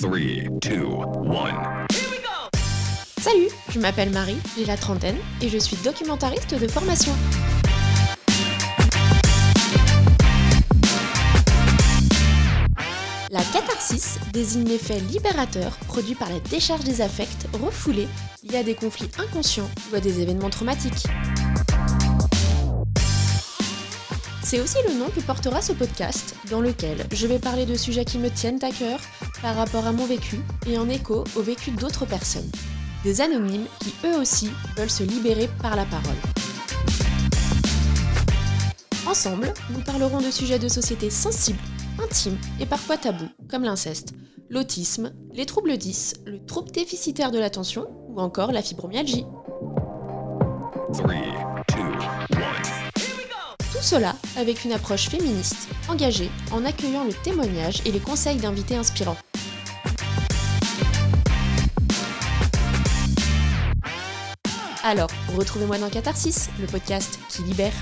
3, 2, 1. Salut, je m'appelle Marie, j'ai la trentaine et je suis documentariste de formation. La catharsis désigne l'effet libérateur produit par la décharge des affects refoulés liés à des conflits inconscients ou à des événements traumatiques. C'est aussi le nom que portera ce podcast, dans lequel je vais parler de sujets qui me tiennent à cœur par rapport à mon vécu et en écho au vécu d'autres personnes. Des anonymes qui eux aussi veulent se libérer par la parole. Ensemble, nous parlerons de sujets de société sensibles, intimes et parfois tabous, comme l'inceste, l'autisme, les troubles 10, le trouble déficitaire de l'attention ou encore la fibromyalgie. 3, 2, 1. Tout cela avec une approche féministe, engagée, en accueillant le témoignage et les conseils d'invités inspirants. Alors, retrouvez-moi dans Catharsis, le podcast qui libère.